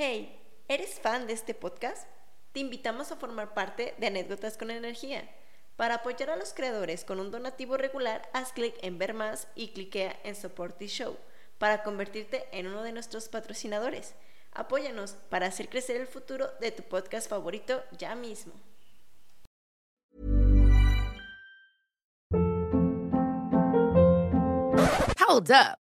Hey, ¿eres fan de este podcast? Te invitamos a formar parte de Anécdotas con Energía. Para apoyar a los creadores con un donativo regular, haz clic en Ver más y cliquea en Support the Show para convertirte en uno de nuestros patrocinadores. Apóyanos para hacer crecer el futuro de tu podcast favorito ya mismo. Hold up.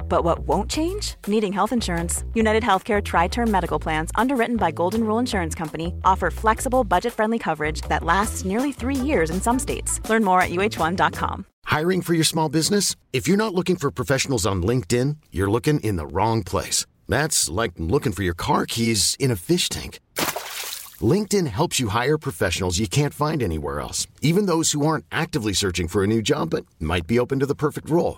But what won't change? Needing health insurance. United Healthcare Tri Term Medical Plans, underwritten by Golden Rule Insurance Company, offer flexible, budget friendly coverage that lasts nearly three years in some states. Learn more at uh1.com. Hiring for your small business? If you're not looking for professionals on LinkedIn, you're looking in the wrong place. That's like looking for your car keys in a fish tank. LinkedIn helps you hire professionals you can't find anywhere else, even those who aren't actively searching for a new job but might be open to the perfect role.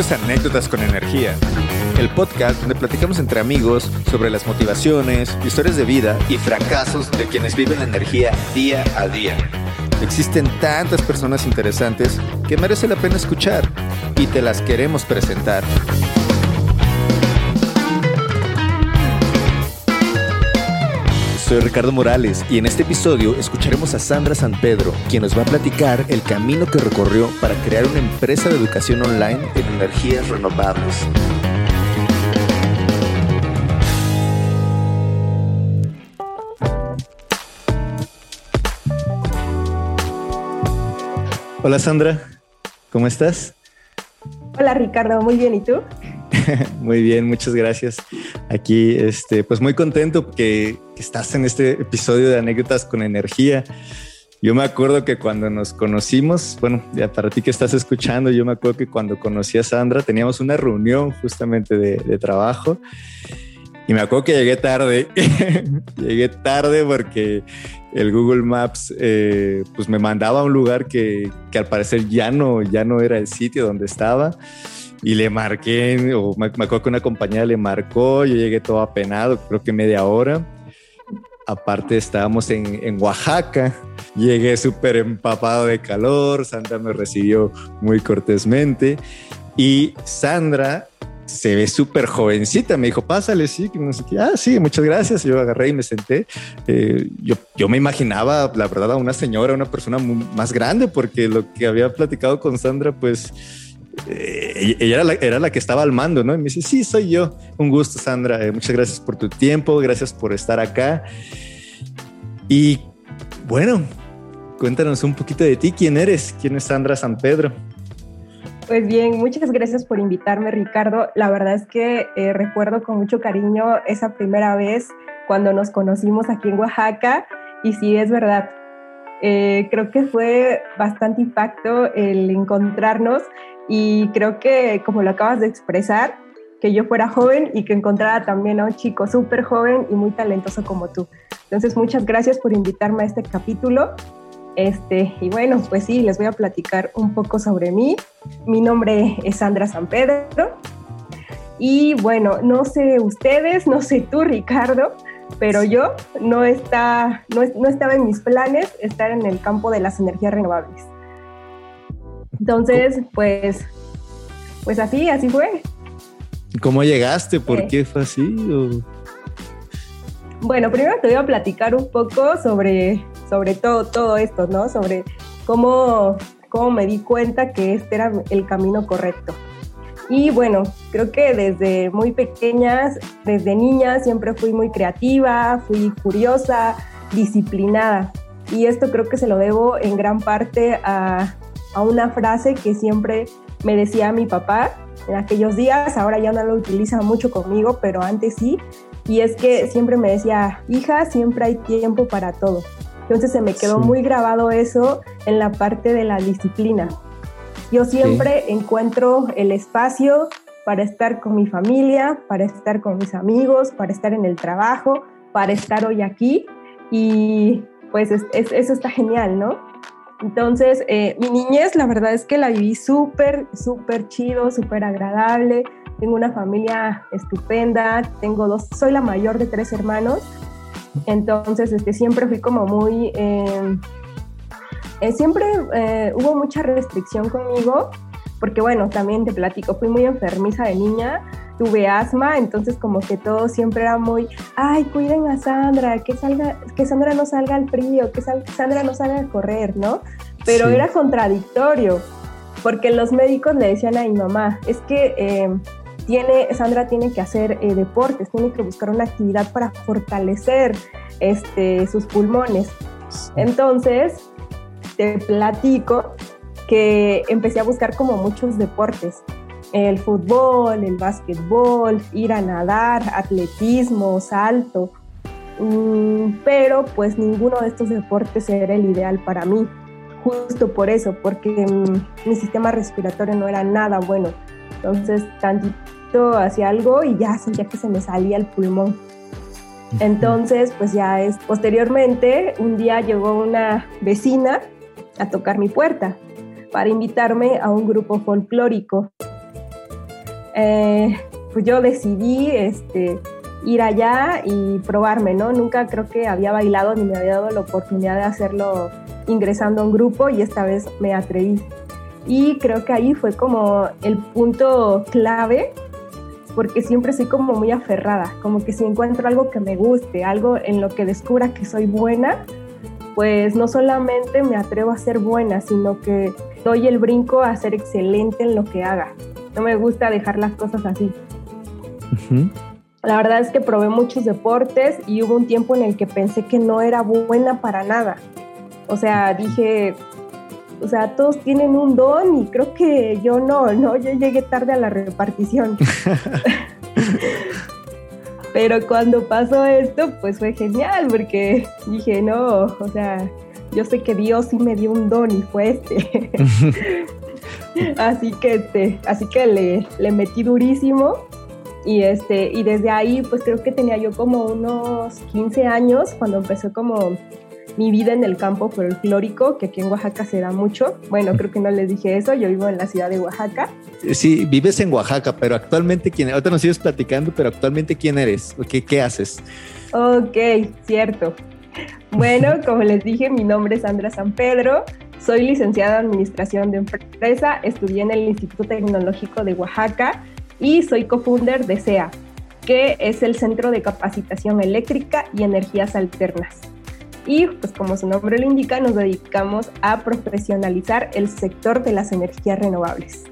Anécdotas con Energía, el podcast donde platicamos entre amigos sobre las motivaciones, historias de vida y fracasos de quienes viven la energía día a día. Existen tantas personas interesantes que merece la pena escuchar y te las queremos presentar. Soy Ricardo Morales y en este episodio escucharemos a Sandra San Pedro, quien nos va a platicar el camino que recorrió para crear una empresa de educación online en energías renovables. Hola Sandra, ¿cómo estás? Hola Ricardo, muy bien, ¿y tú? muy bien, muchas gracias. Aquí, este, pues muy contento que, estás en este episodio de anécdotas con energía. Yo me acuerdo que cuando nos conocimos, bueno, ya para ti que estás escuchando, yo me acuerdo que cuando conocí a Sandra teníamos una reunión justamente de, de trabajo y me acuerdo que llegué tarde, llegué tarde porque el Google Maps eh, pues me mandaba a un lugar que, que, al parecer ya no, ya no era el sitio donde estaba y le marqué, o me, me acuerdo que una compañera le marcó, yo llegué todo apenado, creo que media hora. Aparte estábamos en, en Oaxaca, llegué súper empapado de calor, Sandra me recibió muy cortésmente y Sandra se ve súper jovencita. Me dijo, pásale, sí. Ah, sí, muchas gracias. Yo agarré y me senté. Eh, yo, yo me imaginaba, la verdad, a una señora, una persona más grande, porque lo que había platicado con Sandra, pues eh, ella era la, que estaba al mando, ¿no? Y me dice, sí, soy yo. Un gusto, Sandra. Eh, muchas gracias por tu tiempo, gracias por estar acá. Y bueno, cuéntanos un poquito de ti. ¿Quién eres? ¿Quién es Sandra San Pedro? Pues bien, muchas gracias por invitarme, Ricardo. La verdad es que eh, recuerdo con mucho cariño esa primera vez cuando nos conocimos aquí en Oaxaca. Y sí, es verdad. Creo que fue bastante impacto el encontrarnos y creo que, como lo acabas de expresar, que yo fuera joven y que encontrara también a un chico súper joven y muy talentoso como tú. Entonces, muchas gracias por invitarme a este capítulo este, y bueno, pues sí, les voy a platicar un poco sobre mí. Mi nombre es Sandra San Pedro. Y bueno, no sé ustedes, no sé tú, Ricardo, pero yo no, está, no, no estaba en mis planes estar en el campo de las energías renovables. Entonces, pues, pues así, así fue. ¿Cómo llegaste? ¿Por qué fue así? ¿O? Bueno, primero te voy a platicar un poco sobre, sobre todo, todo esto, ¿no? Sobre cómo, cómo me di cuenta que este era el camino correcto. Y bueno, creo que desde muy pequeñas, desde niña, siempre fui muy creativa, fui curiosa, disciplinada. Y esto creo que se lo debo en gran parte a, a una frase que siempre me decía mi papá en aquellos días, ahora ya no lo utiliza mucho conmigo, pero antes sí, y es que siempre me decía, hija, siempre hay tiempo para todo. Entonces se me quedó muy grabado eso en la parte de la disciplina. Yo siempre encuentro el espacio para estar con mi familia, para estar con mis amigos, para estar en el trabajo, para estar hoy aquí y pues eso está genial, ¿no? Entonces, eh, mi niñez, la verdad es que la viví súper, súper chido, súper agradable. Tengo una familia estupenda, tengo dos, soy la mayor de tres hermanos. Entonces, este, siempre fui como muy, em, eh, siempre eh, hubo mucha restricción conmigo, porque bueno, también te platico, fui muy enfermiza de niña, tuve asma, entonces como que todo siempre era muy, ay, cuiden a Sandra, que, salga, que Sandra no salga al frío, que Sandra no salga a correr, ¿no? Pero era contradictorio, porque los médicos le decían a mi mamá, es que eh, tiene, Sandra tiene que hacer eh, deportes, tiene que buscar una actividad para fortalecer este, sus pulmones. Entonces, te platico que empecé a buscar como muchos deportes. El fútbol, el básquetbol, ir a nadar, atletismo, salto, mm, pero pues ninguno de estos deportes era el ideal para mí, justo por eso, porque mm, mi sistema respiratorio no era nada bueno, entonces tantito hacía algo y ya sentía que se me salía el pulmón. Entonces, pues ya es, posteriormente, un día llegó una vecina a tocar mi puerta para invitarme a un grupo folclórico eh, pues yo decidí este, ir allá y probarme, ¿no? Nunca creo que había bailado ni me había dado la oportunidad de hacerlo ingresando a un grupo y esta vez me atreví. Y creo que ahí fue como el punto clave porque siempre soy como muy aferrada, como que si encuentro algo que me guste, algo en lo que descubra que soy buena, pues no solamente me atrevo a ser buena, sino que doy el brinco a ser excelente en lo que haga. No me gusta dejar las cosas así. La verdad es que probé muchos deportes y hubo un tiempo en el que pensé que no era buena para nada. O sea, dije, o sea, todos tienen un don y creo que yo no, ¿no? Yo llegué tarde a la repartición. Pero cuando pasó esto, pues fue genial porque dije, no, o sea, yo sé que Dios sí me dio un don y fue este. así que este, así que le, le metí durísimo y este y desde ahí pues creo que tenía yo como unos 15 años cuando empezó como mi vida en el campo folclórico, que aquí en Oaxaca se da mucho. Bueno, creo que no les dije eso, yo vivo en la ciudad de Oaxaca. Sí, vives en Oaxaca, pero actualmente, ¿quién? Ahorita nos sigues platicando, pero actualmente, ¿quién eres? ¿Qué, qué haces? Ok, cierto. Bueno, como les dije, mi nombre es Sandra San Pedro, soy licenciada en Administración de Empresa, estudié en el Instituto Tecnológico de Oaxaca y soy co-founder de SEA, que es el Centro de Capacitación Eléctrica y Energías Alternas. Y pues como su nombre lo indica, nos dedicamos a profesionalizar el sector de las energías renovables.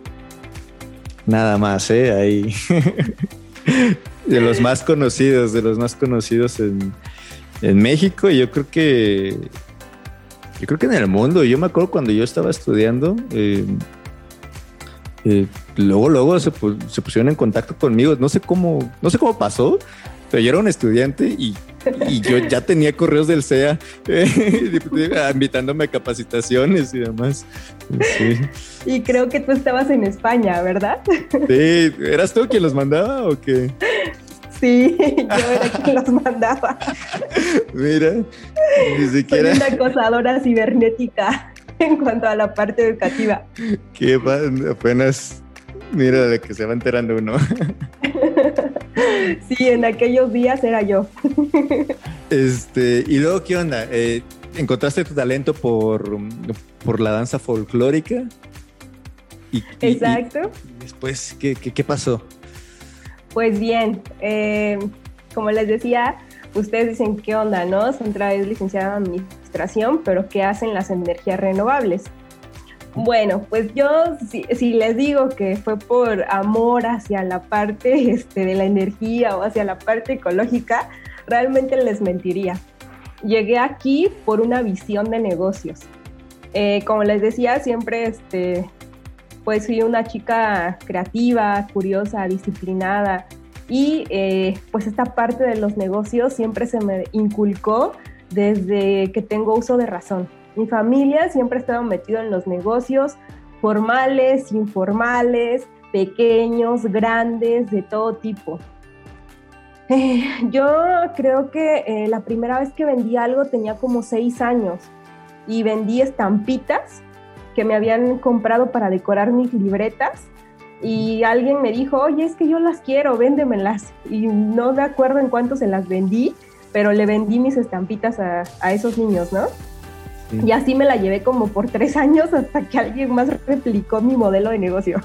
Nada más, ¿eh? Ahí. de los más conocidos, de los más conocidos en, en México y yo creo que yo creo que en el mundo. Yo me acuerdo cuando yo estaba estudiando, eh, eh, luego, luego se, pusieron en contacto conmigo. No sé cómo, no sé cómo pasó, pero yo era un estudiante y, yo ya tenía correos del CEA eh, invitándome a capacitaciones y demás. Y creo que tú estabas en España, ¿verdad? Sí, ¿eras tú quien los mandaba o qué? Sí, yo era quien los mandaba. Mira, ni siquiera. Soy una acosadora cibernética en cuanto a la parte educativa. Que apenas, mira, de que se va enterando uno. Sí, en aquellos días era yo. Este, y luego, ¿qué onda? Eh, ¿Encontraste tu talento por, por la danza folclórica? Exacto. después, ¿qué, qué, qué pasó? Pues bien, eh, como les decía, ustedes dicen, ¿qué onda, no? Sandra es licenciada en administración, pero ¿qué hacen las energías renovables? Bueno, pues yo si, les digo que fue por amor hacia la parte este, de la energía o hacia la parte ecológica, realmente les mentiría. Llegué aquí por una visión de negocios. Eh, como les decía, siempre este, pues fui una chica creativa, curiosa, disciplinada y eh, pues esta parte de los negocios siempre se me inculcó desde que tengo uso de razón. Mi familia siempre ha estado metida en los negocios formales, informales, pequeños, grandes, de todo tipo. Eh, yo creo que eh, la primera vez que vendí algo tenía como seis años y vendí estampitas que me habían comprado para decorar mis libretas y alguien me dijo, oye, es que yo las quiero, véndemelas. Y no me acuerdo en cuánto se las vendí, pero le vendí mis estampitas a, a esos niños, ¿no? Y así me la llevé como por tres años hasta que alguien más replicó mi modelo de negocio.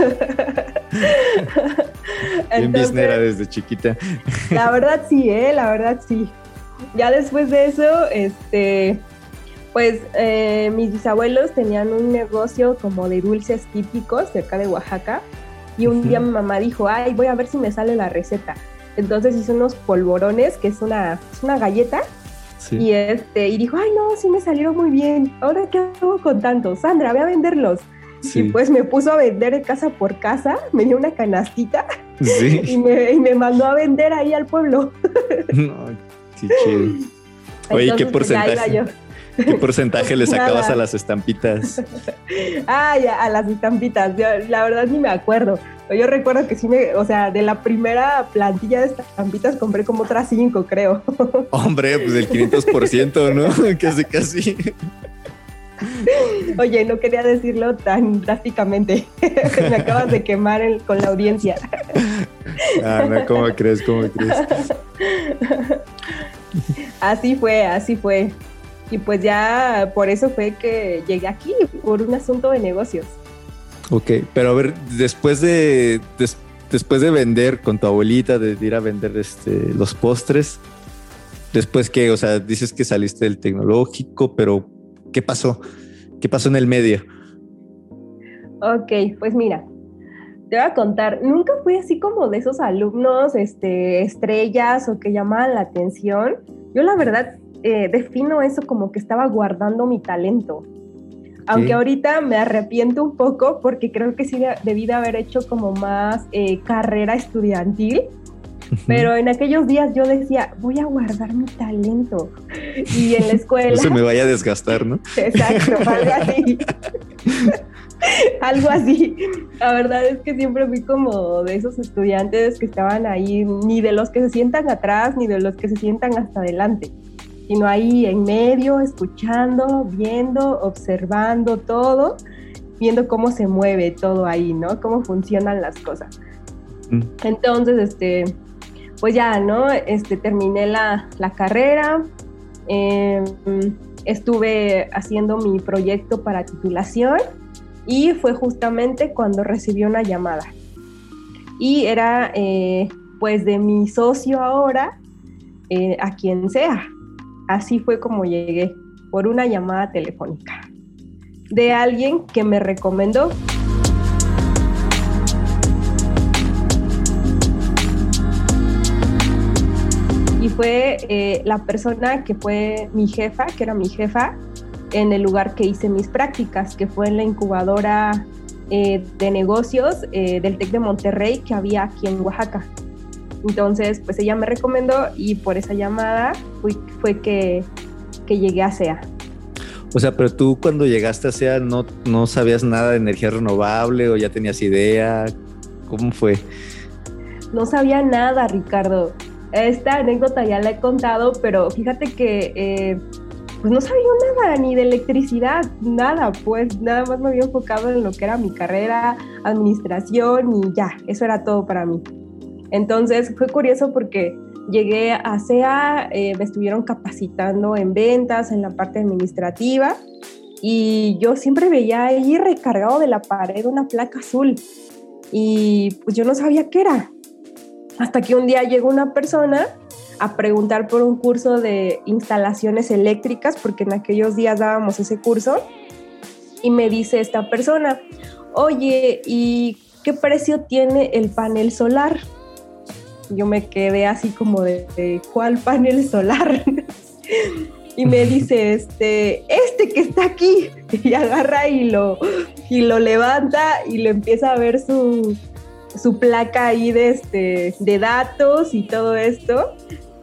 Bien biznera desde chiquita. La verdad sí, ¿eh? La verdad sí. Ya después de eso, este, pues eh, mis bisabuelos tenían un negocio como de dulces típicos acá de Oaxaca. Y un día mi mamá dijo, ay, voy a ver si me sale la receta. Entonces hice unos polvorones, que es una, es una galleta y, este, y dijo, ay, no, sí me salieron muy bien. Ahora, ¿qué hago con tantos? Sandra, ve a venderlos. Y pues me puso a vender de casa por casa, me dio una canastita y, me, mandó a vender ahí al pueblo. No, sí, chido. Oye, ¿qué pues, porcentaje? ¿Qué porcentaje le sacabas a las estampitas? Ay, a las estampitas. la verdad ni me acuerdo. Yo recuerdo que sí me, o sea, de la primera plantilla de estampitas compré como otras cinco, creo. Hombre, pues el 500%, ¿no? casi, casi. Oye, no quería decirlo tan drásticamente. me acabas de quemar con la audiencia. ah, no, ¿cómo crees? ¿Cómo crees? Así fue, así fue. Y pues ya por eso fue que llegué aquí, por un asunto de negocios. Ok, pero a ver, después de, después de vender con tu abuelita, de ir a vender este, los postres, después que, o sea, dices que saliste del tecnológico, pero ¿qué pasó? ¿Qué pasó en el medio? Ok, pues mira, te voy a contar, nunca fui así como de esos alumnos, este, estrellas o que llamaban la atención. Yo la verdad eh, defino eso como que estaba guardando mi talento. Aunque ahorita me arrepiento un poco porque creo que sí debí de haber hecho como más eh, carrera estudiantil. Pero en aquellos días yo decía, voy a guardar mi talento. Y en la escuela... No se me vaya a desgastar, ¿no? Exacto, algo así. algo así. La verdad es que siempre fui como de esos estudiantes que estaban ahí, ni de los que se sientan atrás, ni de los que se sientan hasta adelante sino ahí en medio, escuchando, viendo, observando todo, viendo cómo se mueve todo ahí, ¿no? Cómo funcionan las cosas. Mm. Entonces, este, pues ya, ¿no? Este, terminé la, carrera, em, estuve haciendo mi proyecto para titulación y fue justamente cuando recibí una llamada. Y era eh, pues de mi socio ahora, eh, a quien sea, Así fue como llegué, por una llamada telefónica, de alguien que me recomendó. Y fue eh, la persona que fue mi jefa, que era mi jefa, en el lugar que hice mis prácticas, que fue en la incubadora eh, de negocios eh, del TEC de Monterrey que había aquí en Oaxaca. Entonces, pues ella me recomendó y por esa llamada fue, que, llegué a SEA. O sea, pero tú cuando llegaste a SEA no, no sabías nada de energía renovable o ya tenías idea. ¿Cómo fue? No sabía nada, Ricardo. Esta anécdota ya la he contado, pero fíjate que eh, pues no sabía nada, ni de electricidad, nada, pues nada más me había enfocado en lo que era mi carrera, administración y ya, eso era todo para mí. Entonces fue curioso porque llegué a SEA, eh, me estuvieron capacitando en ventas, en la parte administrativa, y yo siempre veía ahí recargado de la pared una placa azul, y pues yo no sabía qué era. Hasta que un día llegó una persona a preguntar por un curso de instalaciones eléctricas, porque en aquellos días dábamos ese curso, y me dice esta persona, oye, ¿y qué precio tiene el panel solar? Yo me quedé así como de, ¿cuál panel solar? y me dice, este, este que está aquí, y agarra y lo, y lo levanta y lo empieza a ver su, su placa ahí de, este, de datos y todo esto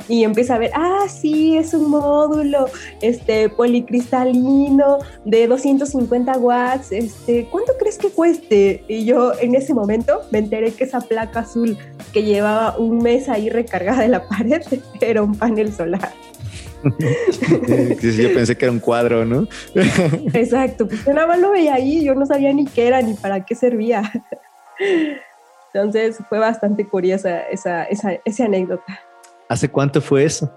y empieza a ver, ah, sí, es un módulo este, policristalino de 250 watts, este, ¿cuánto crees que cueste? Y yo en ese momento me enteré que esa placa azul que llevaba un mes ahí recargada en la pared era un panel solar. yo pensé que era un cuadro, ¿no? Exacto, pues yo nada más lo veía ahí, yo no sabía ni qué era ni para qué servía. Entonces fue bastante curiosa esa, esa, esa anécdota. ¿Hace cuánto fue eso?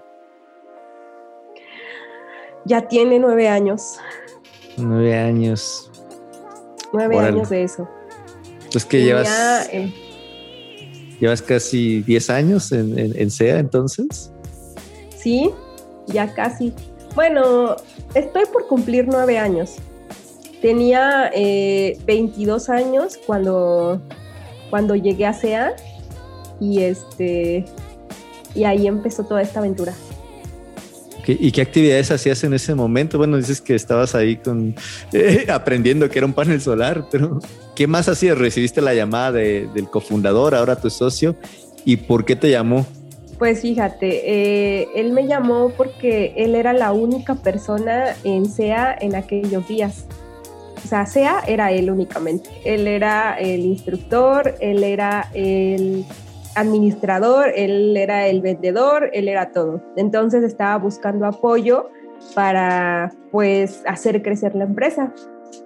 Ya tiene nueve años. Nueve años. Nueve años de eso. Pues que llevas. Eh, llevas casi diez años en, en, SEA entonces. Sí, ya casi. Bueno, estoy por cumplir nueve años. Tenía 22 eh, años cuando, cuando llegué a SEA y este y ahí empezó toda esta aventura. ¿Y qué actividades hacías en ese momento? Bueno, dices que estabas ahí con eh, aprendiendo que era un panel solar, pero ¿qué más hacías? ¿Recibiste la llamada del cofundador, ahora tu socio? ¿Y por qué te llamó? Pues fíjate, eh, él me llamó porque él era la única persona en SEA en aquellos días. O sea, SEA era él únicamente. Él era el instructor, él era el administrador, él era el vendedor, él era todo. Entonces estaba buscando apoyo para pues hacer crecer la empresa.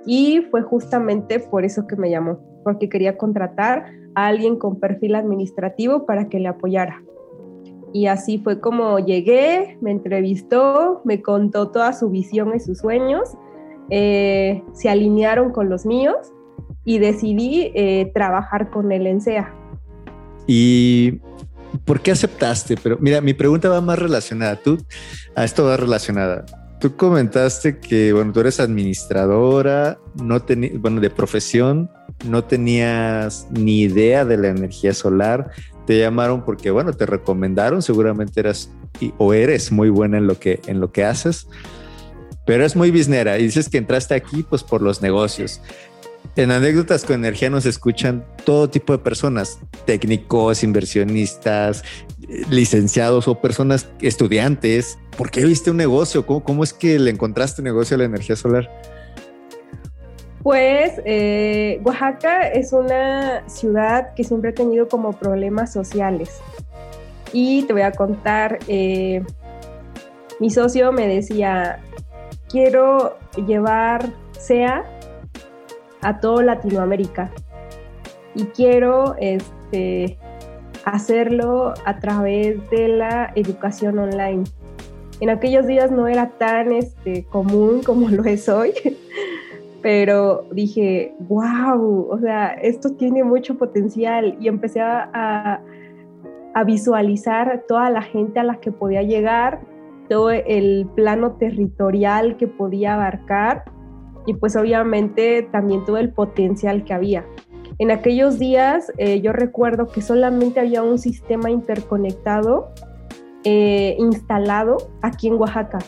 Y fue justamente por eso que me llamó, porque quería contratar a alguien con perfil administrativo para que le apoyara. Y así fue como llegué, me entrevistó, me contó toda su visión y sus sueños, eh, se alinearon con los míos y decidí eh, trabajar con él en SEA. ¿Y por qué aceptaste? Pero mira, mi pregunta va más relacionada. Tú, a esto va relacionada. Tú comentaste que, bueno, tú eres administradora, no bueno, de profesión, no tenías ni idea de la energía solar. Te llamaron porque, bueno, te recomendaron, seguramente eras o eres muy buena en lo que, en lo que haces, pero es muy biznera y dices que entraste aquí pues por los negocios. En anécdotas con energía nos escuchan todo tipo de personas, técnicos, inversionistas, licenciados o personas estudiantes. ¿Por qué viste un negocio? ¿Cómo, es que le encontraste negocio a la energía solar? Pues eh, Oaxaca es una ciudad que siempre ha tenido como problemas sociales. Y te voy a contar, eh, mi socio me decía, quiero llevar SEA a todo Latinoamérica. Y quiero este, hacerlo a través de la educación online. En aquellos días no era tan este, común como lo es hoy, pero dije, wow, o sea, esto tiene mucho potencial y empecé a, a visualizar toda la gente a la que podía llegar, todo el plano territorial que podía abarcar y pues obviamente también todo el potencial que había. En aquellos días eh, yo recuerdo que solamente había un sistema interconectado eh, instalado aquí en Oaxaca.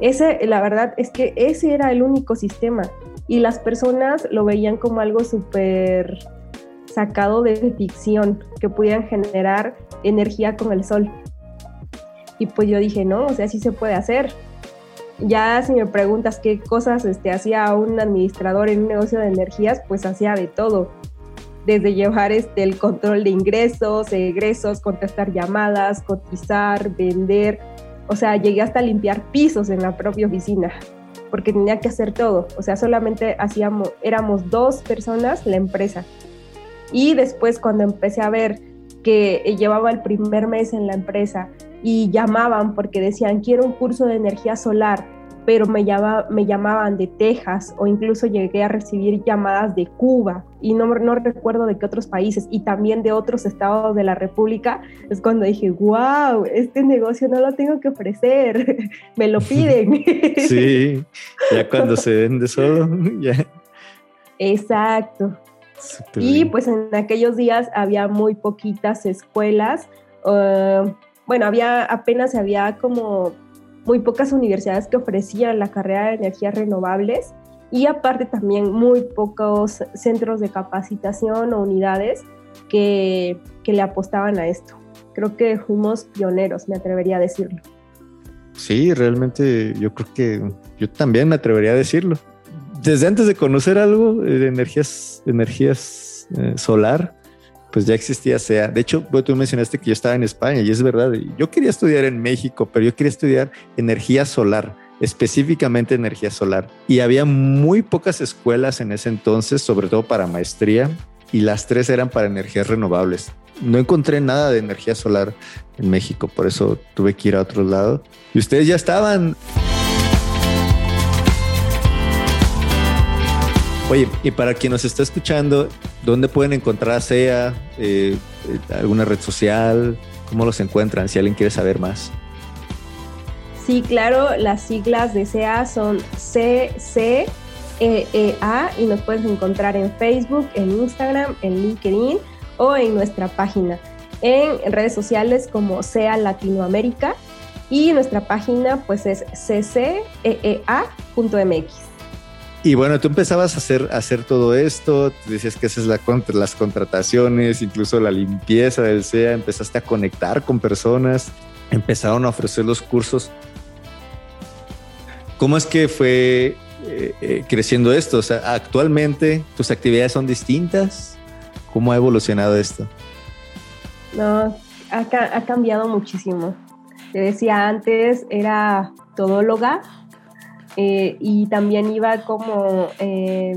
Ese, la verdad es que ese era el único sistema y las personas lo veían como algo súper sacado de ficción, que pudieran generar energía con el sol. Y pues yo dije, no, o sea, sí se puede hacer. Ya si me preguntas qué cosas este, hacía un administrador en un negocio de energías, pues hacía de todo. Desde llevar este, el control de ingresos, egresos, contestar llamadas, cotizar, vender. O sea, llegué hasta limpiar pisos en la propia oficina, porque tenía que hacer todo. O sea, solamente hacíamos, éramos dos personas la empresa. Y después cuando empecé a ver que llevaba el primer mes en la empresa y llamaban porque decían, quiero un curso de energía solar, pero me, me llamaban de Texas o incluso llegué a recibir llamadas de Cuba y no, no recuerdo de qué otros países y también de otros estados de la República, es cuando dije, wow, este negocio no lo tengo que ofrecer, me lo piden. Sí, ya cuando se vende solo, ya. Exacto. y pues en aquellos días había muy poquitas escuelas. Uh, bueno, había apenas había como muy pocas universidades que ofrecían la carrera de energías renovables y aparte también muy pocos centros de capacitación o unidades que, que le apostaban a esto. Creo que fuimos pioneros, me atrevería a decirlo. Sí, realmente yo creo que yo también me atrevería a decirlo. Desde antes de conocer algo de energías, energías eh, solar, pues ya existía SEA. De hecho, tú mencionaste que yo estaba en España y es verdad. Yo quería estudiar en México, pero yo quería estudiar energía solar, específicamente energía solar. Y había muy pocas escuelas en ese entonces, sobre todo para maestría, y las tres eran para energías renovables. No encontré nada de energía solar en México, por eso tuve que ir a otro lado. Y ustedes ya estaban. Oye, y para quien nos está escuchando, ¿dónde pueden encontrar a SEA? Eh, eh, ¿Alguna red social? ¿Cómo los encuentran si alguien quiere saber más? Sí, claro, las siglas de SEA son CCEEA y nos puedes encontrar en Facebook, en Instagram, en LinkedIn o en nuestra página. En redes sociales como SEA Latinoamérica y nuestra página pues es cceea.mx. Y bueno, tú empezabas a hacer, todo esto, decías que esas es la, las contrataciones, incluso la limpieza del SEA, empezaste a conectar con personas, empezaron a ofrecer los cursos. ¿Cómo es que fue eh, eh, creciendo esto? O sea, actualmente tus actividades son distintas. ¿Cómo ha evolucionado esto? No, ha, ha cambiado muchísimo. Te decía antes, era todóloga, eh, y también iba como eh,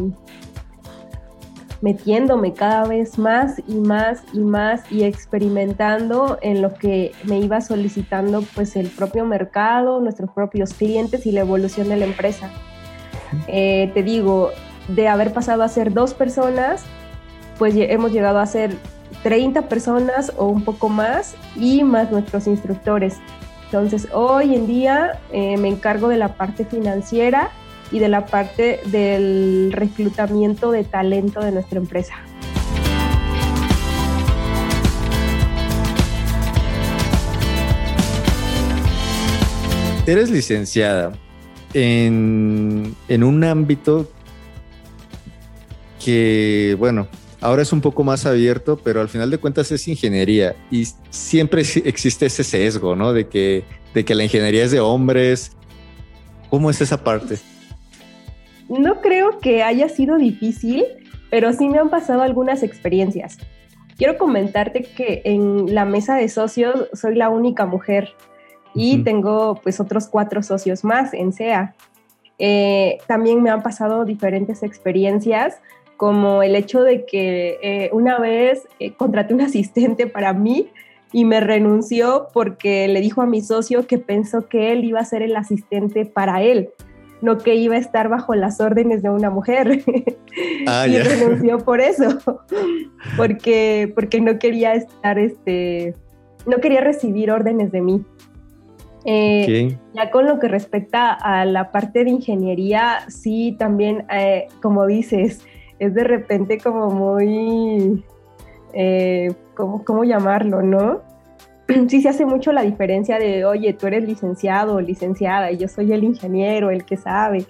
metiéndome cada vez más y más y más y experimentando en lo que me iba solicitando pues el propio mercado, nuestros propios clientes y la evolución de la empresa. Eh, te digo, de haber pasado a ser dos personas, pues hemos llegado a ser 30 personas o un poco más y más nuestros instructores. Entonces, hoy en día eh, me encargo de la parte financiera y de la parte del reclutamiento de talento de nuestra empresa. Eres licenciada en, en un ámbito que, bueno, Ahora es un poco más abierto, pero al final de cuentas es ingeniería y siempre existe ese sesgo, ¿no? De que, de que la ingeniería es de hombres. ¿Cómo es esa parte? No creo que haya sido difícil, pero sí me han pasado algunas experiencias. Quiero comentarte que en la mesa de socios soy la única mujer y tengo pues otros cuatro socios más en SEA. Eh, también me han pasado diferentes experiencias como el hecho de que eh, una vez eh, contraté un asistente para mí y me renunció porque le dijo a mi socio que pensó que él iba a ser el asistente para él, no que iba a estar bajo las órdenes de una mujer. Ah, y renunció por eso, porque, porque no quería estar, este, no quería recibir órdenes de mí. Eh, ya con lo que respecta a la parte de ingeniería, sí, también, como dices, es de repente como muy, eh, ¿cómo, llamarlo, no? Sí se hace mucho la diferencia de, oye, tú eres licenciado o licenciada y yo soy el ingeniero, el que sabe,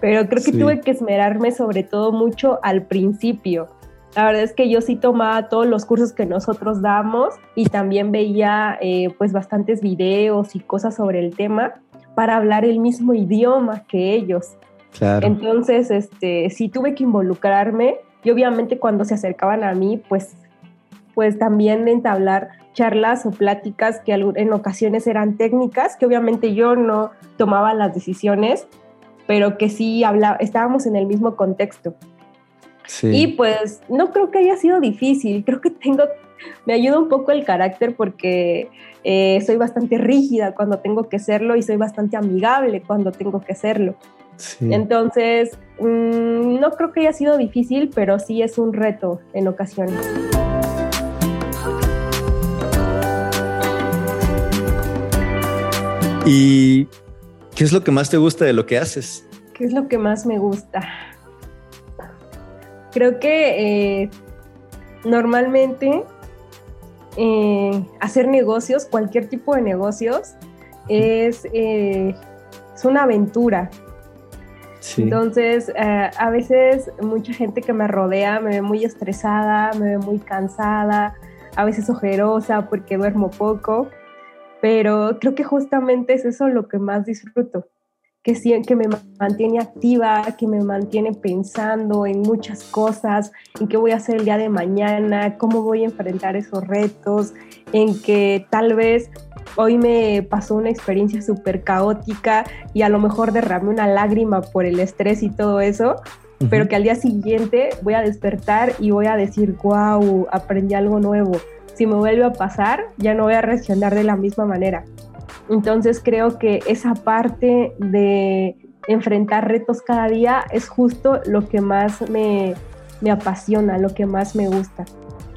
pero creo que tuve que esmerarme sobre todo mucho al principio. La verdad es que yo sí tomaba todos los cursos que nosotros damos y también veía eh, pues bastantes videos y cosas sobre el tema para hablar el mismo idioma que ellos. Entonces, este, sí tuve que involucrarme y obviamente cuando se acercaban a mí, pues, pues también entablar charlas o pláticas que en ocasiones eran técnicas, que obviamente yo no tomaba las decisiones, pero que sí hablaba, estábamos en el mismo contexto. Y pues no creo que haya sido difícil, creo que tengo, me ayuda un poco el carácter porque eh, soy bastante rígida cuando tengo que serlo y soy bastante amigable cuando tengo que serlo. Entonces, mm, no creo que haya sido difícil, pero sí es un reto en ocasiones. ¿Y qué es lo que más te gusta de lo que haces? ¿Qué es lo que más me gusta? Creo que eh, normalmente eh, hacer negocios, cualquier tipo de negocios, es, eh, es una aventura. Entonces, eh, a veces mucha gente que me rodea me ve muy estresada, me ve muy cansada, a veces ojerosa porque duermo poco, pero creo que justamente es eso lo que más disfruto, que, que me mantiene activa, que me mantiene pensando en muchas cosas, en qué voy a hacer el día de mañana, cómo voy a enfrentar esos retos, en que tal vez hoy me pasó una experiencia súper caótica y a lo mejor derramé una lágrima por el estrés y todo eso, pero que al día siguiente voy a despertar y voy a decir, wow, aprendí algo nuevo. Si me vuelve a pasar, ya no voy a reaccionar de la misma manera. Entonces creo que esa parte de enfrentar retos cada día es justo lo que más me, me apasiona, lo que más me gusta.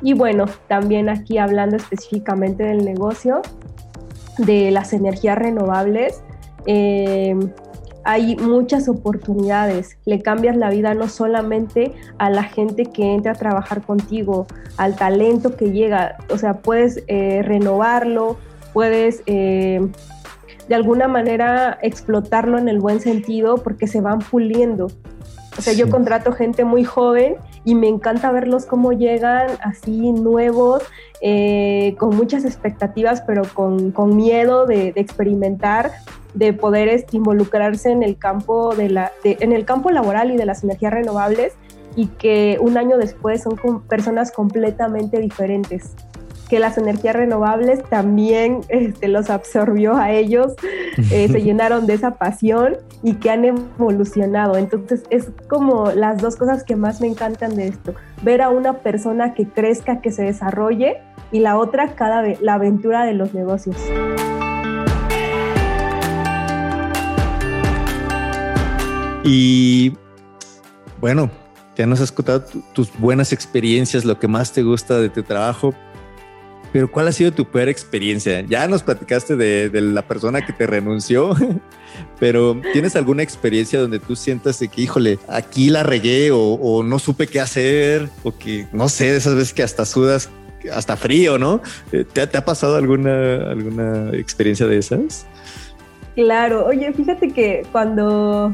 Y bueno, también aquí hablando específicamente del negocio, de las energías renovables, eh, hay muchas oportunidades. Le cambias la vida no solamente a la gente que entra a trabajar contigo, al talento que llega. O sea, puedes eh, renovarlo, puedes eh, de alguna manera explotarlo en el buen sentido porque se van puliendo. O sea, yo contrato gente muy joven y me encanta verlos cómo llegan así nuevos, eh, con muchas expectativas, pero con, con miedo de, experimentar, de poder este, involucrarse en el, campo de la, en el campo laboral y de las energías renovables y que un año después son personas completamente diferentes que las energías renovables también este, los absorbió a ellos, eh, se llenaron de esa pasión y que han evolucionado. Entonces es como las dos cosas que más me encantan de esto, ver a una persona que crezca, que se desarrolle y la otra cada vez la aventura de los negocios. Y bueno, ya nos has contado tus buenas experiencias, lo que más te gusta de tu trabajo, pero ¿cuál ha sido tu peor experiencia? Ya nos platicaste de, la persona que te renunció, pero ¿tienes alguna experiencia donde tú sientas que, híjole, aquí la regué o, no supe qué hacer o que, no sé, de esas veces que hasta sudas, hasta frío, ¿no? Eh, ¿Te, ha pasado alguna, alguna experiencia de esas? Claro, oye, fíjate que cuando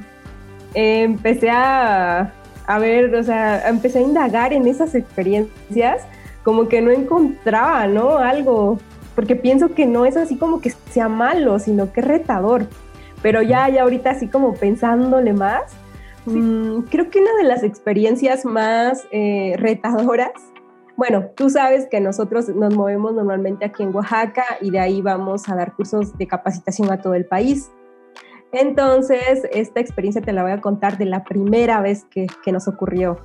empecé a, a ver, o sea, empecé a indagar en esas experiencias, como que no encontraba, ¿no? Algo, porque pienso que no es así como que sea malo, sino que es retador. Pero ya, ya ahorita así como pensándole más, mm, creo que una de las experiencias más eh, retadoras, bueno, tú sabes que nosotros nos movemos normalmente aquí en Oaxaca y de ahí vamos a dar cursos de capacitación a todo el país. Entonces, esta experiencia te la voy a contar de la primera vez que, que nos ocurrió.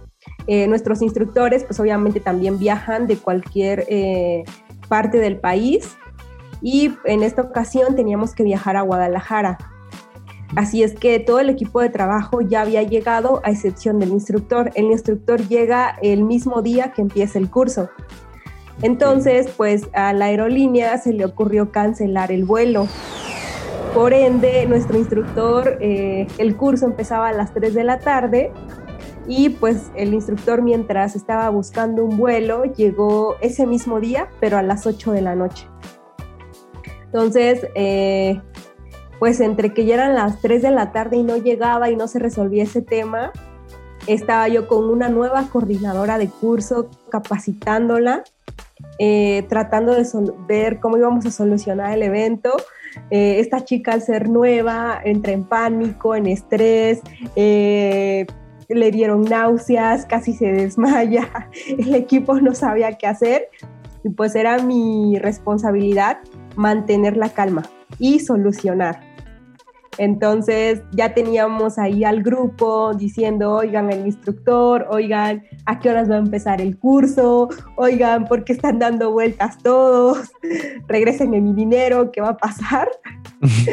Eh, nuestros instructores, pues obviamente también viajan de cualquier eh, parte del país y en esta ocasión teníamos que viajar a Guadalajara. Así es que todo el equipo de trabajo ya había llegado a excepción del instructor. El instructor llega el mismo día que empieza el curso. Entonces, pues a la aerolínea se le ocurrió cancelar el vuelo. Por ende, nuestro instructor, eh, el curso empezaba a las 3 de la tarde y pues el instructor mientras estaba buscando un vuelo llegó ese mismo día, pero a las 8 de la noche. Entonces, eh, pues entre que ya eran las 3 de la tarde y no llegaba y no se resolvía ese tema, estaba yo con una nueva coordinadora de curso capacitándola, eh, tratando de ver cómo íbamos a solucionar el evento. Eh, esta chica al ser nueva entra en pánico, en estrés, le dieron náuseas, casi se desmaya, el equipo no sabía qué hacer y pues era mi responsabilidad mantener la calma y solucionar. Entonces ya teníamos ahí al grupo diciendo, oigan, el instructor, oigan, ¿a qué horas va a empezar el curso? Oigan, ¿por qué están dando vueltas todos? Regresen mi dinero, ¿qué va a pasar?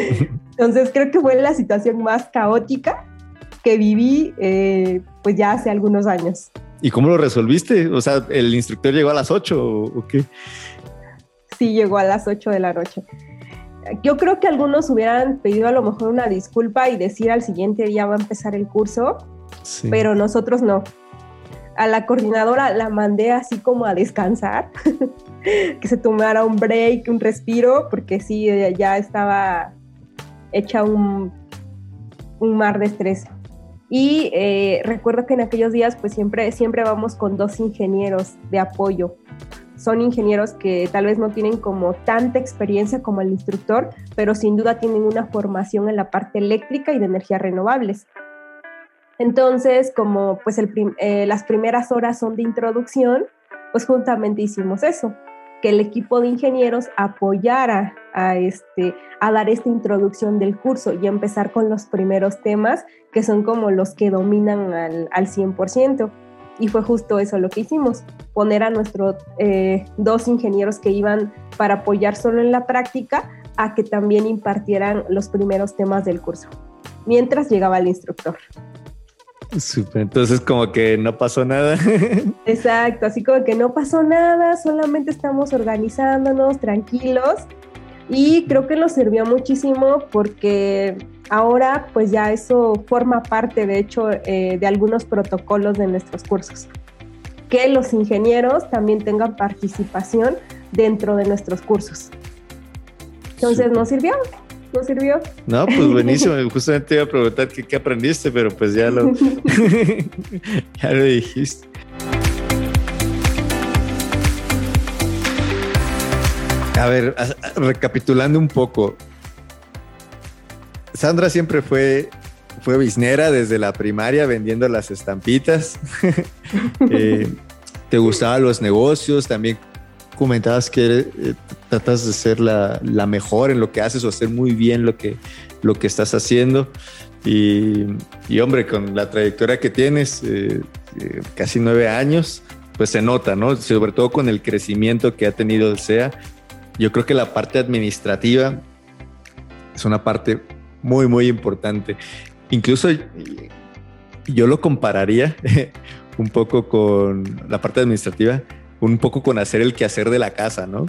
Entonces creo que fue la situación más caótica que viví eh, pues ya hace algunos años. ¿Y cómo lo resolviste? O sea, ¿el instructor llegó a las 8 o, qué? Sí, llegó a las 8 de la noche. Yo creo que algunos hubieran pedido a lo mejor una disculpa y decir al siguiente día va a empezar el curso, pero nosotros no. A la coordinadora la mandé así como a descansar, que se tomara un break, un respiro, porque sí, ya estaba echa un, un mar de estrés. Y eh, recuerdo que en aquellos días pues siempre, siempre vamos con dos ingenieros de apoyo. Son ingenieros que tal vez no tienen como tanta experiencia como el instructor, pero sin duda tienen una formación en la parte eléctrica y de energías renovables. Entonces, como pues eh, las primeras horas son de introducción, pues juntamente hicimos eso, que el equipo de ingenieros apoyara a, este, a dar esta introducción del curso y empezar con los primeros temas que son como los que dominan al, al 100%. Y fue justo eso lo que hicimos, poner a nuestros eh, dos ingenieros que iban para apoyar solo en la práctica a que también impartieran los primeros temas del curso, mientras llegaba el instructor. Súper, entonces como que no pasó nada. Exacto, así como que no pasó nada, solamente estamos organizándonos tranquilos y creo que nos sirvió muchísimo porque ahora pues ya eso forma parte de hecho eh, de algunos protocolos de nuestros cursos. Que los ingenieros también tengan participación dentro de nuestros cursos. Entonces nos sirvió, nos sirvió. No, pues buenísimo. Justamente iba a preguntar qué, aprendiste, pero pues ya lo, ya lo dijiste. A ver, recapitulando un poco, Sandra siempre fue, fue desde la primaria vendiendo las estampitas. Eh, te gustaban los negocios, también comentabas que eh, tratas de ser la, mejor en lo que haces o hacer muy bien lo que, lo que estás haciendo. Y, hombre, con la trayectoria que tienes, eh, casi nueve años, pues se nota, ¿no? Sobre todo con el crecimiento que ha tenido el SEA yo creo que la parte administrativa es una parte muy, muy importante. Incluso yo lo compararía un poco con la parte administrativa, un poco con hacer el quehacer de la casa, ¿no?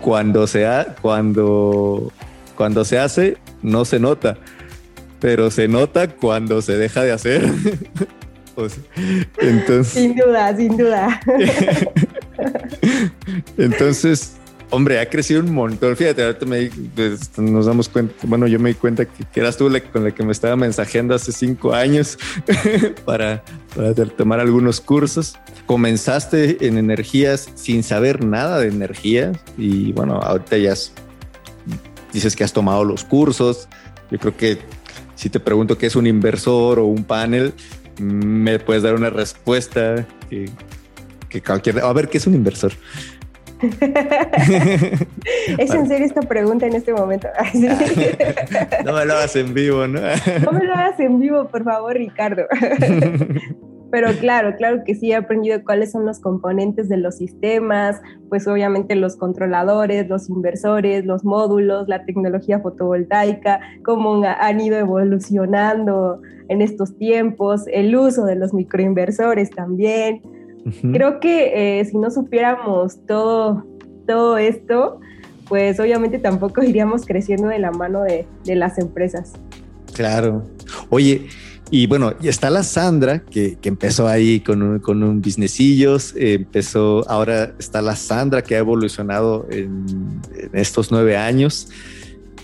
Cuando se, cuando, cuando se hace, no se nota, pero se nota cuando se deja de hacer. entonces, sin duda, sin duda. entonces, Hombre, ha crecido un montón. Fíjate, ahorita me, pues, nos damos cuenta, bueno, yo me di cuenta que, eras tú la, con la que me estaba mensajeando hace cinco años para, tomar algunos cursos. Comenzaste en energías sin saber nada de energías y bueno, ahorita ya dices que has tomado los cursos. Yo creo que si te pregunto qué es un inversor o un panel, me puedes dar una respuesta que, que cualquier... A ver, ¿qué es un inversor? ¿Es en serio esta pregunta en este momento? no me lo hagas en vivo, ¿no? no me lo hagas en vivo, por favor, Ricardo. Pero claro, claro que sí he aprendido cuáles son los componentes de los sistemas, pues obviamente los controladores, los inversores, los módulos, la tecnología fotovoltaica, cómo han ido evolucionando en estos tiempos, el uso de los microinversores también. Creo que eh, si no supiéramos todo, todo esto, pues obviamente tampoco iríamos creciendo de la mano de, las empresas. Claro. Oye, y bueno, y está la Sandra, que, empezó ahí con un, con un businessillos, empezó, ahora está la Sandra que ha evolucionado en, en, estos nueve años.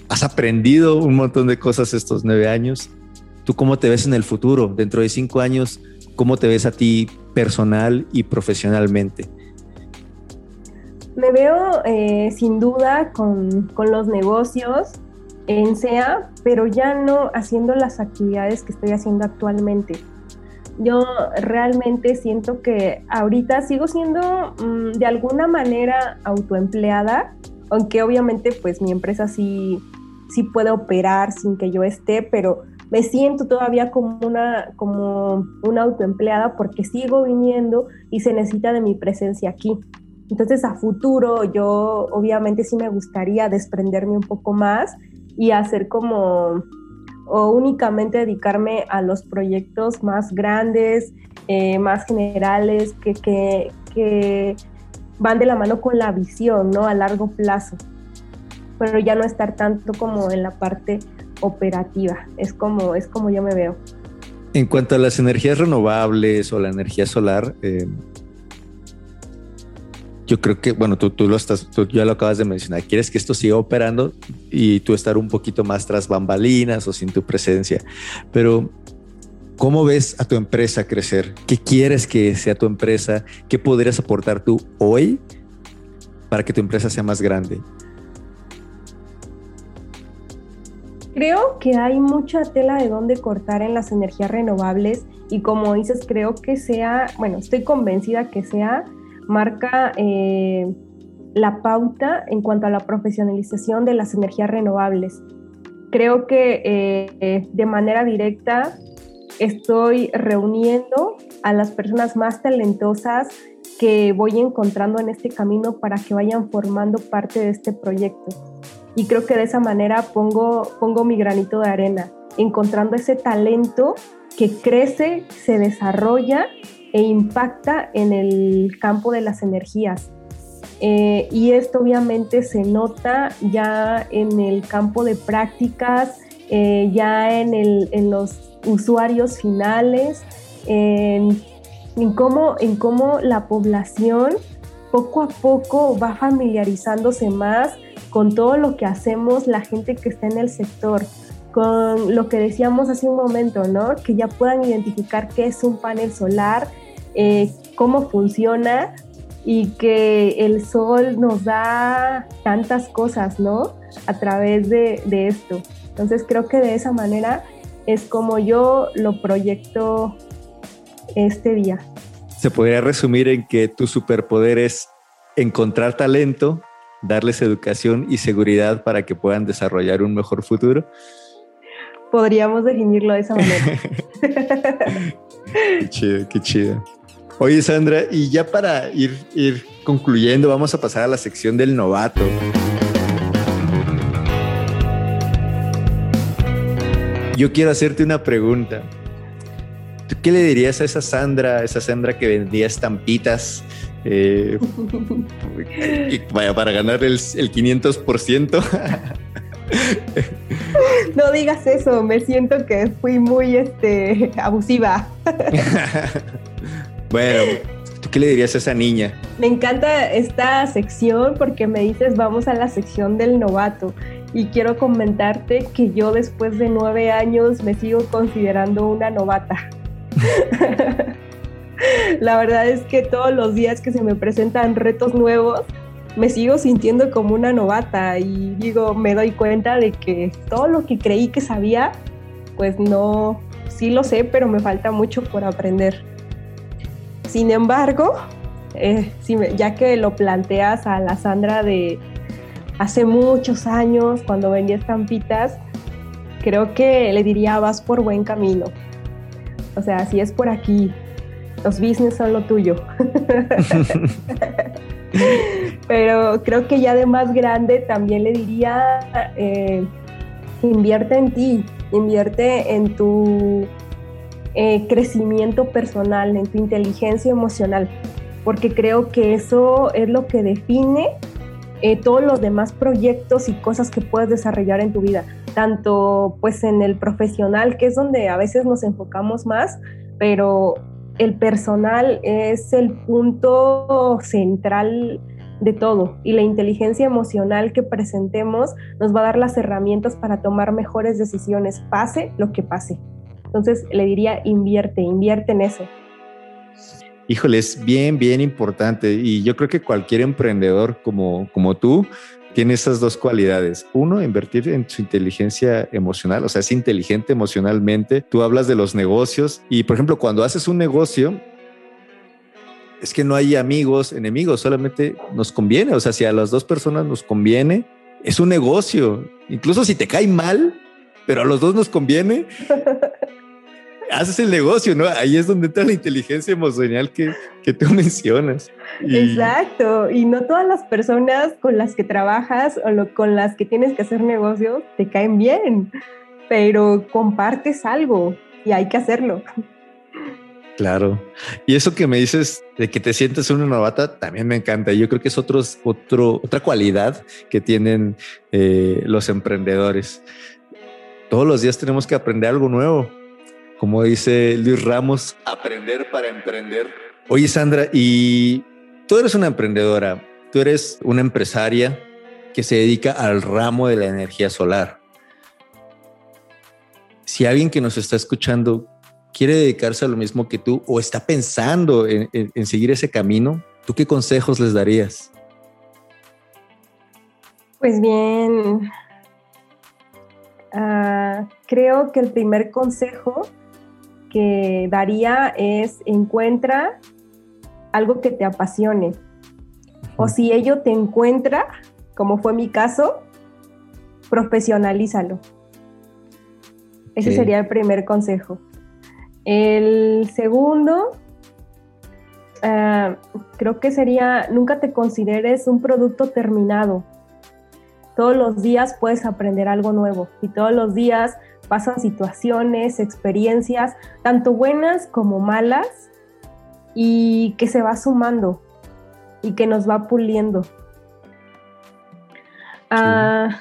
Has aprendido un montón de cosas estos nueve años. ¿Tú cómo te ves en el futuro? Dentro de cinco años, ¿cómo te ves a ti personal y profesionalmente? Me veo eh, sin duda con, los negocios en SEA, pero ya no haciendo las actividades que estoy haciendo actualmente. Yo realmente siento que ahorita sigo siendo mm, de alguna manera autoempleada, aunque obviamente pues mi empresa sí, sí puede operar sin que yo esté, pero me siento todavía como una, como una autoempleada porque sigo viniendo y se necesita de mi presencia aquí. Entonces a futuro yo obviamente sí me gustaría desprenderme un poco más y hacer como o únicamente dedicarme a los proyectos más grandes, eh, más generales, que, que, que, van de la mano con la visión, ¿no? A largo plazo. Pero ya no estar tanto como en la parte operativa. Es como, es como yo me veo. En cuanto a las energías renovables o la energía solar, eh, yo creo que, bueno, tú, tú lo estás, tú ya lo acabas de mencionar, quieres que esto siga operando y tú estar un poquito más tras bambalinas o sin tu presencia, pero ¿cómo ves a tu empresa crecer? ¿Qué quieres que sea tu empresa? ¿Qué podrías aportar tú hoy para que tu empresa sea más grande? Creo que hay mucha tela de dónde cortar en las energías renovables y como dices, creo que sea, bueno, estoy convencida que sea marca eh, la pauta en cuanto a la profesionalización de las energías renovables. Creo que eh, de manera directa estoy reuniendo a las personas más talentosas que voy encontrando en este camino para que vayan formando parte de este proyecto. Y creo que de esa manera pongo, pongo mi granito de arena, encontrando ese talento que crece, se desarrolla e impacta en el campo de las energías. Eh, y esto obviamente se nota ya en el campo de prácticas, eh, ya en, el, en, los usuarios finales, en, en, cómo, en cómo la población poco a poco va familiarizándose más con todo lo que hacemos la gente que está en el sector con lo que decíamos hace un momento, ¿no? Que ya puedan identificar qué es un panel solar, eh, cómo funciona y que el sol nos da tantas cosas, ¿no? A través de, de esto. Entonces creo que de esa manera es como yo lo proyecto este día. Se podría resumir en que tu superpoder es encontrar talento, darles educación y seguridad para que puedan desarrollar un mejor futuro. Podríamos definirlo de esa manera. qué chido, qué chido. Oye, Sandra, y ya para ir, ir concluyendo, vamos a pasar a la sección del novato. Yo quiero hacerte una pregunta. ¿Tú qué le dirías a esa Sandra, esa Sandra que vendía estampitas? Eh, vaya, para ganar el, el 500%. no digas eso, me siento que fui muy este, abusiva. Bueno, ¿tú qué le dirías a esa niña? Me encanta esta sección porque me dices vamos a la sección del novato y quiero comentarte que yo después de nueve años me sigo considerando una novata. La verdad es que todos los días que se me presentan retos nuevos, me sigo sintiendo como una novata y digo, me doy cuenta de que todo lo que creí que sabía, pues no, sí lo sé, pero me falta mucho por aprender. Sin embargo, eh, ya que lo planteas a la Sandra de hace muchos años, cuando vendía estampitas, creo que le diría, vas por buen camino. O sea, si es por aquí, los business son lo tuyo. Pero creo que ya de más grande también le diría, eh, invierte en ti, invierte en tu eh, crecimiento personal, en tu inteligencia emocional, porque creo que eso es lo que define eh, todos los demás proyectos y cosas que puedes desarrollar en tu vida, tanto pues en el profesional, que es donde a veces nos enfocamos más, pero el personal es el punto central de todo y la inteligencia emocional que presentemos nos va a dar las herramientas para tomar mejores decisiones, pase lo que pase. Entonces le diría, invierte, invierte en eso. Híjole, es bien, bien importante y yo creo que cualquier emprendedor como, como tú tiene esas dos cualidades. Uno, invertir en su inteligencia emocional, o sea, es inteligente emocionalmente. Tú hablas de los negocios y, por ejemplo, cuando haces un negocio, es que no hay amigos, enemigos, solamente nos conviene. O sea, si a las dos personas nos conviene, es un negocio. Incluso si te cae mal, pero a los dos nos conviene, haces el negocio, ¿no? Ahí es donde entra la inteligencia emocional que, que tú mencionas. Exacto, y no todas las personas con las que trabajas o con las que tienes que hacer negocios te caen bien, pero compartes algo y hay que hacerlo. Claro. Y eso que me dices de que te sientes una novata también me encanta. Yo creo que es otros, otro, otra cualidad que tienen eh, los emprendedores. Todos los días tenemos que aprender algo nuevo como dice Luis Ramos, aprender para emprender. Oye, Sandra, y tú eres una emprendedora, tú eres una empresaria que se dedica al ramo de la energía solar. Si alguien que nos está escuchando quiere dedicarse a lo mismo que tú o está pensando en, seguir ese camino, ¿tú qué consejos les darías? Pues bien, ah, creo que el primer consejo que daría es encuentra algo que te apasione. O si ello te encuentra, como fue mi caso, profesionalízalo. Ese sería el primer consejo. El segundo, ah, creo que sería, nunca te consideres un producto terminado. Todos los días puedes aprender algo nuevo y todos los días pasan situaciones, experiencias, tanto buenas como malas, y que se va sumando y que nos va puliendo. Ah,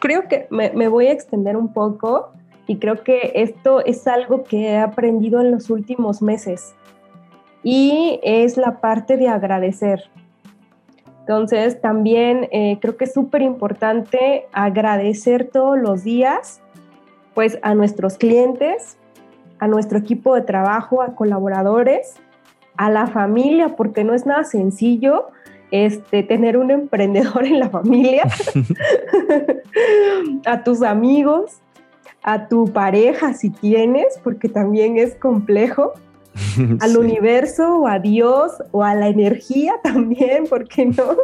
creo que me, voy a extender un poco y creo que esto es algo que he aprendido en los últimos meses y es la parte de agradecer. Entonces también eh, creo que es súper importante agradecer todos los días pues a nuestros clientes, a nuestro equipo de trabajo, a colaboradores, a la familia, porque no es nada sencillo este, tener un emprendedor en la familia, a tus amigos, a tu pareja si tienes, porque también es complejo, al universo o a Dios o a la energía también, ¿por qué no?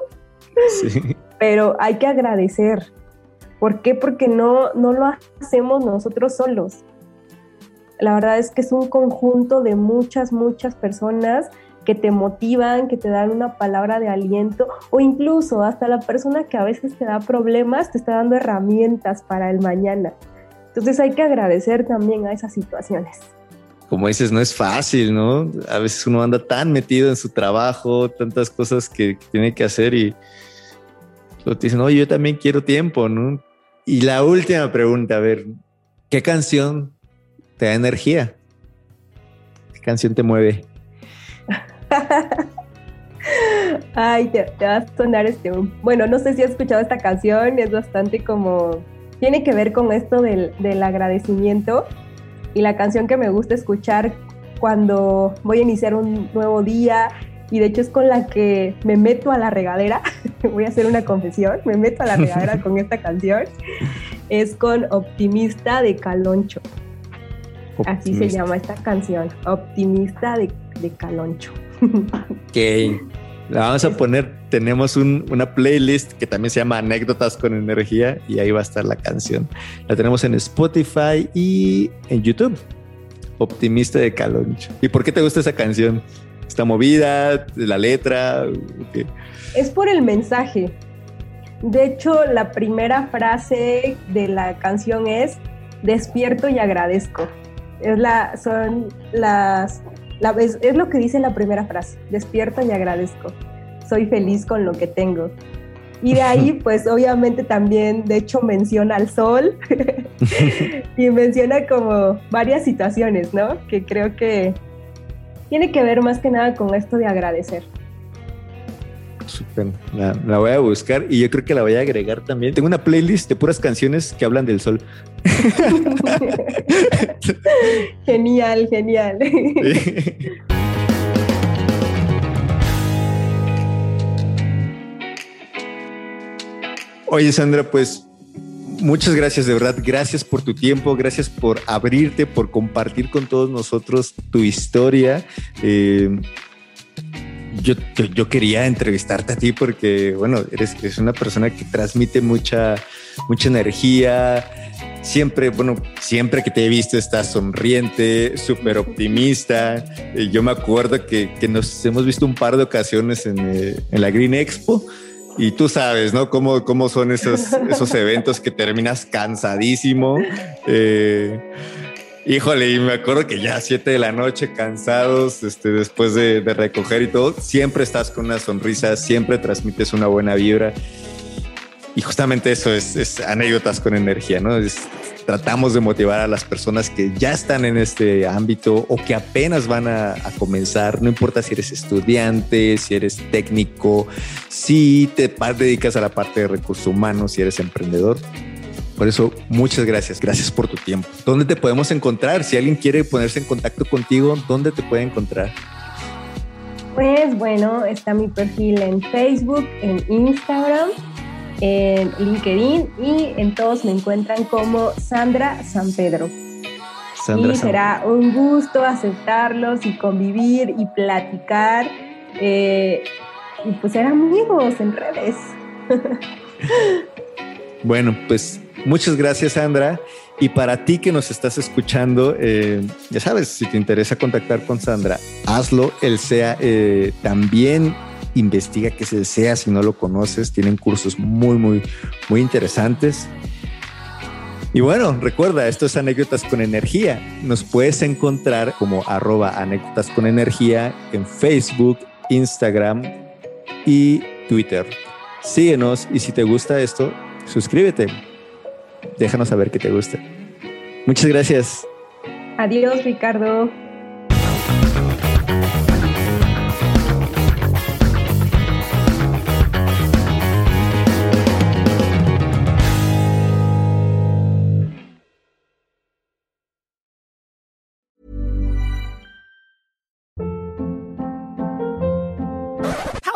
Sí. Pero hay que agradecer. ¿Por qué? Porque no, no lo hacemos nosotros solos. La verdad es que es un conjunto de muchas, muchas personas que te motivan, que te dan una palabra de aliento o incluso hasta la persona que a veces te da problemas te está dando herramientas para el mañana. Entonces hay que agradecer también a esas situaciones. Como dices, no es fácil, ¿no? A veces uno anda tan metido en su trabajo, tantas cosas que tiene que hacer y lo dicen, oye, yo también quiero tiempo, ¿no? Y la última pregunta, a ver, ¿qué canción te da energía? ¿Qué canción te mueve? Ay, te, va a sonar este. Bueno, no sé si has escuchado esta canción, es bastante como. Tiene que ver con esto del, del agradecimiento. Y la canción que me gusta escuchar cuando voy a iniciar un nuevo día, y de hecho es con la que me meto a la regadera. Voy a hacer una confesión, me meto a la regadera con esta canción. Es con Optimista de Caloncho. Así se llama esta canción, Optimista de, de Caloncho. Ok, la vamos a poner, tenemos una playlist que también se llama Anécdotas con Energía y ahí va a estar la canción. La tenemos en Spotify y en YouTube. Optimista de Caloncho. ¿Y por qué te gusta esa canción? ¿Está movida? ¿La letra? Es por el mensaje. De hecho, la primera frase de la canción es despierto y agradezco. Es la, son las, es, es lo que dice la primera frase, despierto y agradezco. Soy feliz con lo que tengo. Y de ahí, pues obviamente también, de hecho, menciona al sol y menciona como varias situaciones, ¿no? Que creo que tiene que ver más que nada con esto de agradecer. Super, la, voy a buscar y yo creo que la voy a agregar también. Tengo una playlist de puras canciones que hablan del sol. genial, genial. Oye, Sandra, pues muchas gracias, de verdad. Gracias por tu tiempo, gracias por abrirte, por compartir con todos nosotros tu historia. Eh, yo, yo, quería entrevistarte a ti porque, bueno, eres, eres una persona que transmite mucha, mucha energía. Siempre, bueno, siempre que te he visto estás sonriente, súper optimista. Eh, yo me acuerdo que, que, nos hemos visto un par de ocasiones en, eh, en la Green Expo y tú sabes, ¿no? Cómo, cómo son esos, esos eventos que terminas cansadísimo. Eh, híjole, y me acuerdo que ya a 7 de la noche, cansados, este, después de, recoger y todo, siempre estás con una sonrisa, siempre transmites una buena vibra. Y justamente eso es, anécdotas con energía, ¿no? Es tratamos de motivar a las personas que ya están en este ámbito o que apenas van a, comenzar. No importa si eres estudiante, si eres técnico, si te dedicas a la parte de recursos humanos, si eres emprendedor. Por eso, muchas gracias. Gracias por tu tiempo. ¿Dónde te podemos encontrar? Si alguien quiere ponerse en contacto contigo, ¿dónde te puede encontrar? Pues bueno, está mi perfil en Facebook, en Instagram, en LinkedIn y en todos me encuentran como Sandra San Pedro. Sandra y será un gusto aceptarlos y convivir y platicar eh, y pues ser amigos en redes. bueno, pues muchas gracias Sandra. Y para ti que nos estás escuchando, eh, ya sabes, si te interesa contactar con Sandra, hazlo. El SEA eh, también investiga que es el SEA si no lo conoces. Tienen cursos muy, muy, muy interesantes. Y bueno, recuerda, esto es Anécdotas con Energía. Nos puedes encontrar como arroba anécdotas con energía en Facebook, Instagram y Twitter. Síguenos y si te gusta esto, suscríbete déjanos saber que te gusta. Muchas gracias. Adiós, Ricardo.